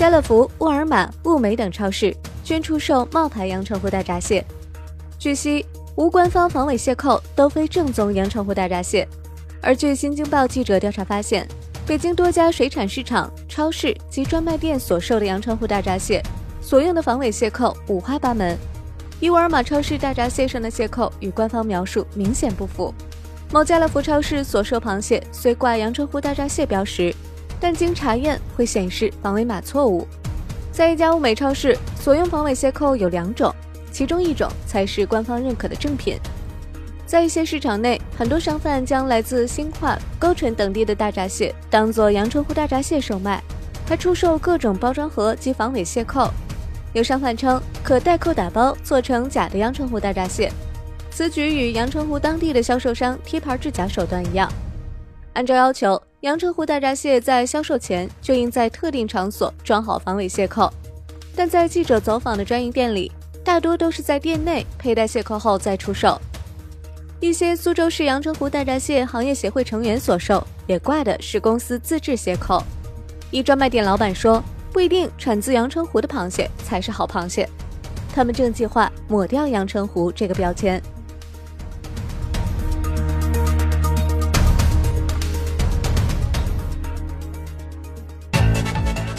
家乐福、沃尔玛、物美等超市均出售冒牌阳澄湖大闸蟹。据悉，无官方防伪蟹扣都非正宗阳澄湖大闸蟹。而据新京报记者调查发现，北京多家水产市场、超市及专卖店所售的阳澄湖大闸蟹，所用的防伪蟹扣五花八门。以沃尔玛超市大闸蟹上的蟹扣与官方描述明显不符。某家乐福超市所售螃蟹虽挂阳澄湖大闸蟹标识，但经查验会显示防伪码错误。在一家物美超市，所用防伪蟹扣有两种，其中一种才是官方认可的正品。在一些市场内，很多商贩将来自新化、高淳等地的大闸蟹当做阳澄湖大闸蟹售卖，还出售各种包装盒及防伪蟹扣。有商贩称可代扣打包做成假的阳澄湖大闸蟹，此举与阳澄湖当地的销售商贴牌制假手段一样。按照要求，阳澄湖大闸蟹在销售前就应在特定场所装好防伪蟹扣，但在记者走访的专营店里，大多都是在店内佩戴蟹扣后再出售。一些苏州市阳澄湖大闸蟹行业协会成员所售也挂的是公司自制蟹扣。一专卖店老板说。不一定产自阳澄湖的螃蟹才是好螃蟹，他们正计划抹掉阳澄湖这个标签。